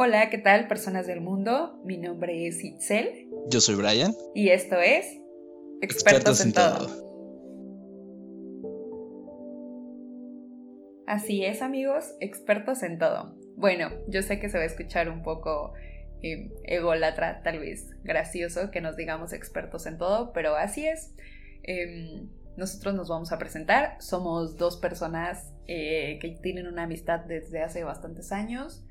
Hola, ¿qué tal personas del mundo? Mi nombre es Itzel. Yo soy Brian. Y esto es Expertos, en, todo. Así es amigos, expertos en todo. Bueno, yo sé que se va a escuchar un poco eh, ególatra, tal vez gracioso que nos digamos expertos en todo, pero así es. Em, nosotros nos vamos a presentar. Somos dos personas eh, que tienen una amistad desde hace bastantes años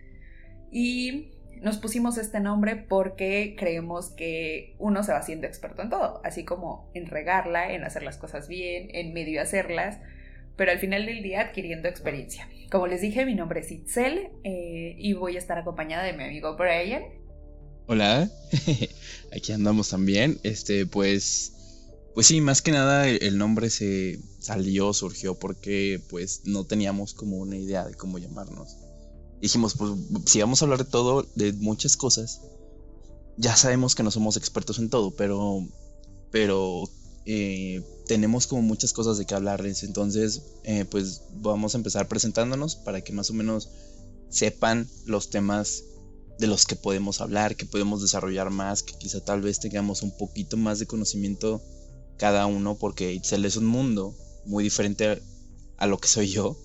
y nos pusimos este nombre porque creemos que uno se va haciendo experto en todo, así como en regarla, en hacer las cosas bien, en medio hacerlas, pero al final del día adquiriendo experiencia. Como les dije, mi nombre es Itzel eh, y voy a estar acompañada de mi amigo Brian. Hola, aquí andamos también. Este, pues pues sí, más que nada el nombre se salió, surgió porque pues no teníamos como una idea de cómo llamarnos. Dijimos, pues si vamos a hablar de todo, de muchas cosas, ya sabemos que no somos expertos en todo, pero, pero eh, tenemos como muchas cosas de qué hablarles. Entonces, eh, pues vamos a empezar presentándonos para que más o menos sepan los temas de los que podemos hablar, que podemos desarrollar más, que quizá tal vez tengamos un poquito más de conocimiento cada uno porque Itzel es un mundo muy diferente a, lo que soy yo.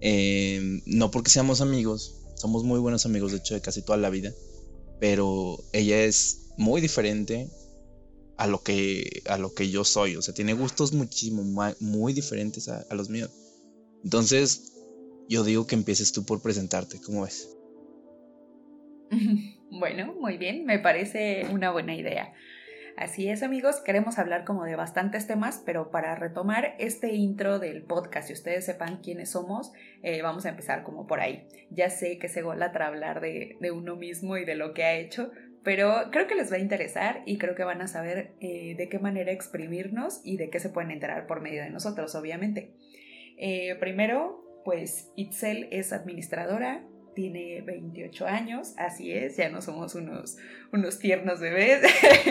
Eh, no porque seamos amigos, somos muy buenos amigos de hecho de casi toda la vida, pero ella es muy diferente a lo que, a lo que yo soy, o sea, tiene gustos muchísimo muy diferentes a, a los míos. Entonces, yo digo que empieces tú por presentarte, ¿cómo ves? Bueno, muy bien, me parece una buena idea. Así es amigos, queremos hablar como de bastantes temas, pero para retomar este intro del podcast y ustedes sepan quiénes somos, eh, vamos a empezar como por ahí. Ya sé que se golatra hablar de, uno mismo y de lo que ha hecho, pero creo que les va a interesar y creo que van a saber eh, de qué manera exprimirnos y de qué se pueden enterar por medio de nosotros, obviamente. Eh, primero, pues Itzel es administradora, tiene 28 años, así es, ya no somos unos, unos tiernos bebés,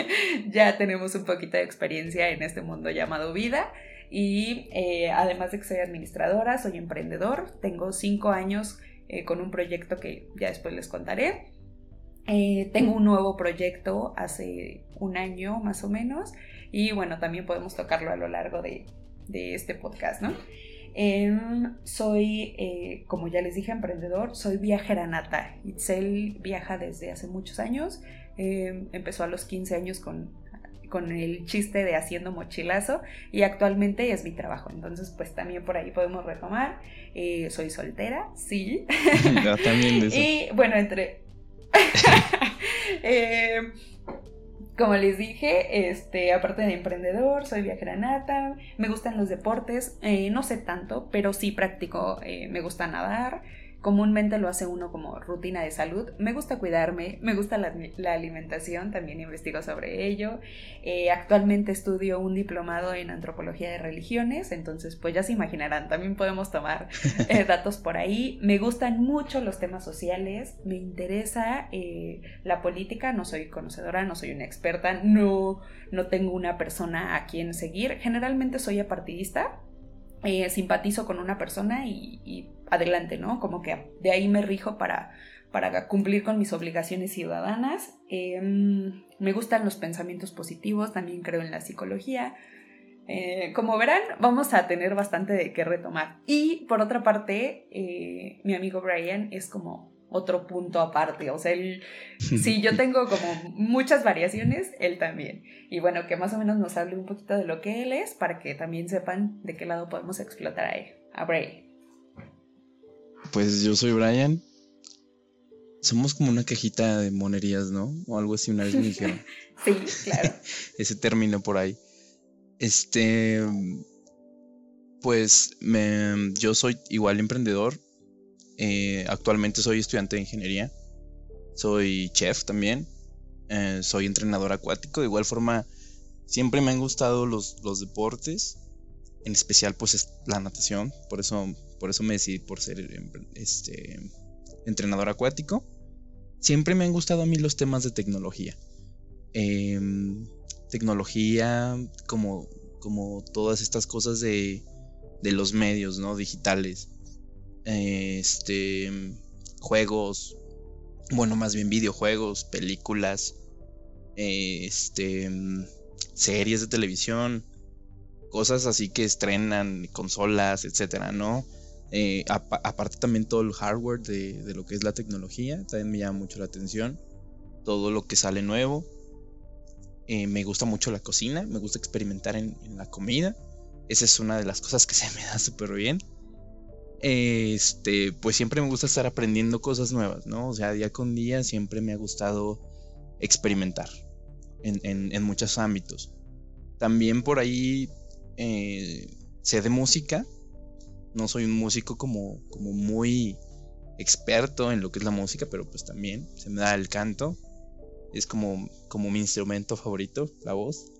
ya tenemos un poquito de experiencia en este mundo llamado vida y eh, además de que soy administradora, soy emprendedor, tengo 5 años eh, con un proyecto que ya después les contaré. Eh, tengo un nuevo proyecto hace un año más o menos y bueno, también podemos tocarlo a lo largo de, de este podcast, ¿no? Soy, eh, como ya les dije, emprendedor, soy viajera nata. Itzel viaja desde hace muchos años. Em, empezó a los 15 años con, con el chiste de haciendo mochilazo y actualmente es mi trabajo. Entonces, pues también por ahí podemos retomar. Eh, soy soltera, sí. también y bueno, entre... como les dije, este, aparte de emprendedor, soy viajera nata, me gustan los deportes, eh, no sé tanto, pero sí practico, eh, me gusta nadar, comúnmente lo hace uno como rutina de salud. Me gusta cuidarme, me gusta la, alimentación, también investigo sobre ello. Eh, actualmente estudio un diplomado en antropología de religiones, entonces pues ya se imaginarán, también podemos tomar eh, datos por ahí. Me gustan mucho los temas sociales, me interesa eh, la política, no soy conocedora, no soy una experta, no, no tengo una persona a quien seguir. Generalmente soy apartidista, simpatizo con una persona y adelante, ¿no? Como que de ahí me rijo para, para cumplir con mis obligaciones ciudadanas. Em, me gustan los pensamientos positivos, también creo en la psicología. Eh, como verán, vamos a tener bastante de qué retomar. Y por otra parte, eh, mi amigo Brian es como otro punto aparte. O sea, él, si yo tengo como muchas variaciones, él también. Y bueno, que más o menos nos hable un poquito de lo que él es para que también sepan de qué lado podemos explotar a él, a Brian. Pues yo soy Brian. Somos como una cajita de monerías, ¿no? O algo así una vez me dijeron. sí, claro. Ese término por ahí. Este. Pues me, yo soy igual emprendedor. Eh, actualmente soy estudiante de ingeniería. Soy chef también. Eh, soy entrenador acuático. De igual forma, siempre me han gustado los, los deportes. En especial, pues, es la natación. Por eso por eso me decidí por ser este, entrenador acuático. Siempre me han gustado a mí los temas de tecnología. Em, tecnología, como, como todas estas cosas de, de los medios, ¿no? Digitales. este, juegos, bueno, más bien videojuegos, películas, este, series de televisión, cosas así que estrenan, consolas, etcétera, ¿no? Eh, aparte también todo el hardware de, lo que es la tecnología, también me llama mucho la atención. Todo lo que sale nuevo. Eh, me gusta mucho la cocina, me gusta experimentar en, la comida. Esa es una de las cosas que se me da súper bien. Este, pues siempre me gusta estar aprendiendo cosas nuevas, ¿no? O sea, día con día siempre me ha gustado experimentar en, muchos ámbitos. También por ahí eh, sé de música, no soy un músico como, como muy experto en lo que es la música, pero pues también se me da el canto. Es como, como mi instrumento favorito, la voz.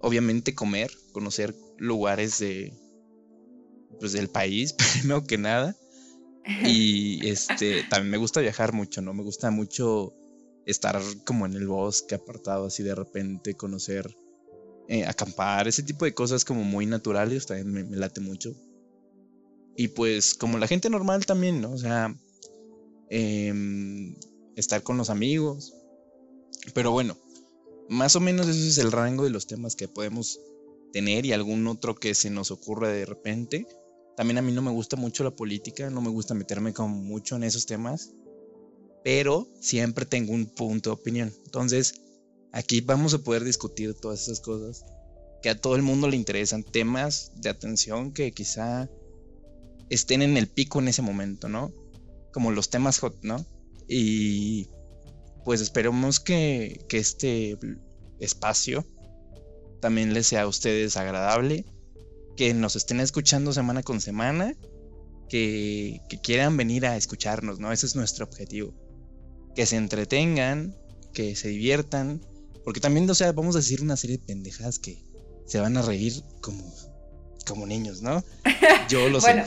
Obviamente comer, conocer lugares de pues del país, primero que nada. Y este también me gusta viajar mucho, ¿no? Me gusta mucho estar como en el bosque apartado así de repente, conocer, eh, acampar, ese tipo de cosas como muy naturales, también me late mucho. Y pues como la gente normal también, ¿no? O sea, em, estar con los amigos. Pero bueno, más o menos ese es el rango de los temas que podemos tener y algún otro que se nos ocurra de repente. También a mí no me gusta mucho la política, no me gusta meterme como mucho en esos temas, pero siempre tengo un punto de opinión. Entonces, aquí vamos a poder discutir todas esas cosas que a todo el mundo le interesan, temas de atención que quizá estén en el pico en ese momento, ¿no? Como los temas hot, ¿no? Y pues esperemos que, este espacio también les sea a ustedes agradable, que nos estén escuchando semana con semana, que, que quieran venir a escucharnos, ¿no? Ese es nuestro objetivo. Que se entretengan, que se diviertan, porque también, o sea, vamos a decir una serie de pendejadas que se van a reír como como niños, ¿no? Yo lo sé.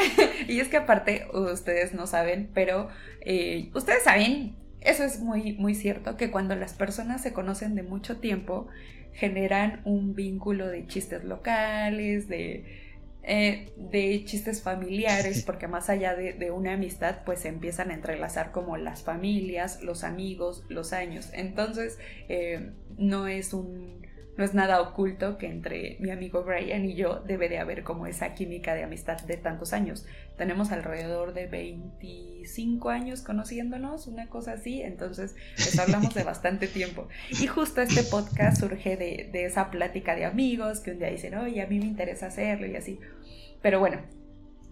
y es que aparte, ustedes no saben, pero eh, ustedes saben, eso es muy, muy cierto, que cuando las personas se conocen de mucho tiempo, generan un vínculo de chistes locales, de... Eh, de chistes familiares, porque más allá de, una amistad, pues se empiezan a entrelazar como las familias, los amigos, los años. Entonces, eh, no es un no es nada oculto que entre mi amigo Brian y yo debe de haber como esa química de amistad de tantos años. Tenemos alrededor de 25 años conociéndonos, una cosa así, entonces pues hablamos de bastante tiempo. Y justo este podcast surge de, de esa plática de amigos que un día dicen, oye, a mí me interesa hacerlo y así. Pero bueno,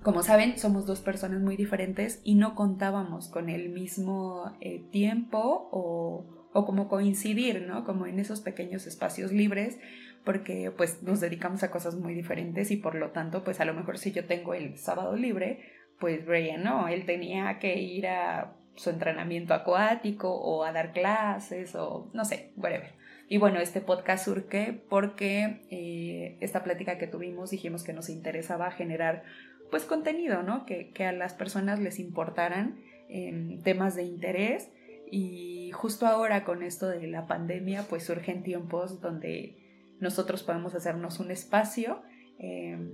como saben, somos dos personas muy diferentes y no contábamos con el mismo eh, tiempo o o como coincidir, ¿no? Como en esos pequeños espacios libres, porque pues nos dedicamos a cosas muy diferentes y por lo tanto, pues a lo mejor si yo tengo el sábado libre, pues Brian no, él tenía que ir a su entrenamiento acuático o a dar clases o no sé, whatever. Y bueno, este podcast surge porque eh, esta plática que tuvimos dijimos que nos interesaba generar pues contenido, ¿no? Que, que a las personas les importaran em, temas de interés y justo ahora con esto de la pandemia, pues surgen tiempos donde nosotros podemos hacernos un espacio. Em,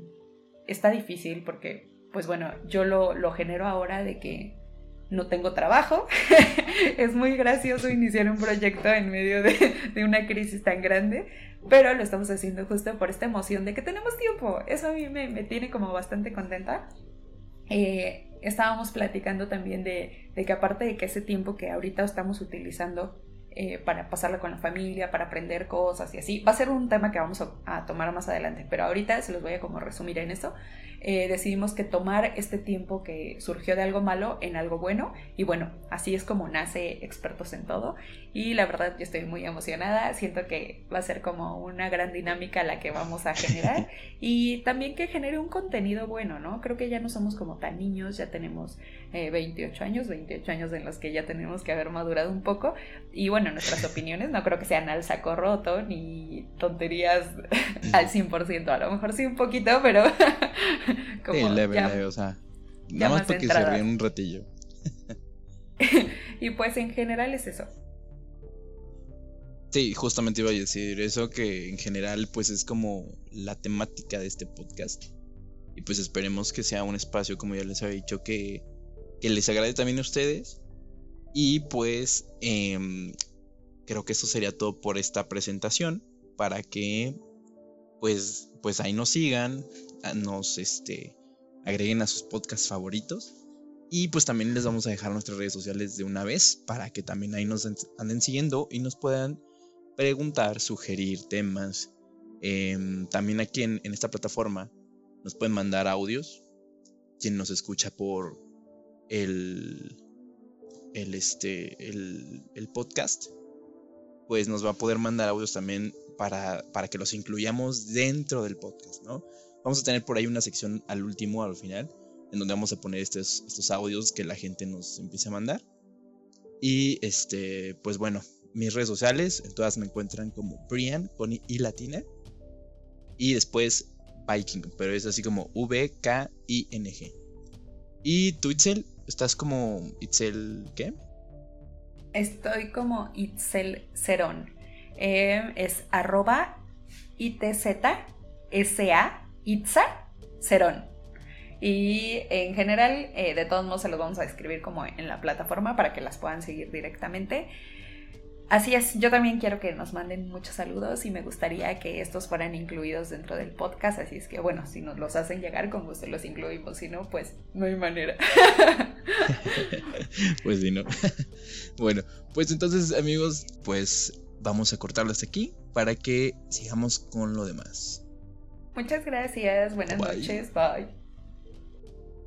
está difícil porque, pues bueno, yo lo, lo genero ahora de que no tengo trabajo. es muy gracioso iniciar un proyecto en medio de, de, una crisis tan grande, pero lo estamos haciendo justo por esta emoción de que tenemos tiempo. Eso a mí me, me tiene como bastante contenta. Eh, estábamos platicando también de, de, que aparte de que ese tiempo que ahorita estamos utilizando eh, para pasarlo con la familia, para aprender cosas y así, va a ser un tema que vamos a, tomar más adelante, pero ahorita se los voy a como resumir en eso. Eh, decidimos que tomar este tiempo que surgió de algo malo en algo bueno y bueno, así es como nace expertos en todo y la verdad yo estoy muy emocionada, siento que va a ser como una gran dinámica la que vamos a generar y también que genere un contenido bueno, ¿no? Creo que ya no somos como tan niños, ya tenemos 28 eh, años, 28 años en los que ya tenemos que haber madurado un poco y bueno, nuestras opiniones no creo que sean al saco roto ni tonterías al 100%, a lo mejor sí un poquito, pero como leve, leve, o sea, nada más, para que se ríen un ratillo. y pues en general es eso. Sí, justamente iba a decir eso que en general pues es como la temática de este podcast. Y pues esperemos que sea un espacio, como ya les había dicho, que, que les agrade también a ustedes. Y pues em, creo que eso sería todo por esta presentación para que pues, pues ahí nos sigan, nos este, agreguen a sus podcasts favoritos. Y pues también les vamos a dejar nuestras redes sociales de una vez para que también ahí nos anden siguiendo y nos puedan preguntar, sugerir temas. Em, también aquí en, esta plataforma nos pueden mandar audios. Quien nos escucha por el, el, este, el, el podcast, pues nos va a poder mandar audios también para, para que los incluyamos dentro del podcast, ¿no? Vamos a tener por ahí una sección al último, al final, en donde vamos a poner estos, estos audios que la gente nos empiece a mandar. Y este, pues bueno, mis redes sociales, en todas me encuentran como Brian con I latina. Y después Viking, pero es así como V-K-I-N-G. Y tú, Itzel, estás como Itzel, ¿qué? Estoy como Itzel Cerón. Eh, es arroba Itza Cerón. Y en general, eh, de todos modos, se los vamos a escribir como en la plataforma para que las puedan seguir directamente. Así es, yo también quiero que nos manden muchos saludos y me gustaría que estos fueran incluidos dentro del podcast, así es que bueno, si nos los hacen llegar, con gusto los incluimos, si no, pues no hay manera. pues sí, no. bueno, pues entonces amigos, pues vamos a cortarlo hasta aquí para que sigamos con lo demás. Muchas gracias. Buenas noches. Bye.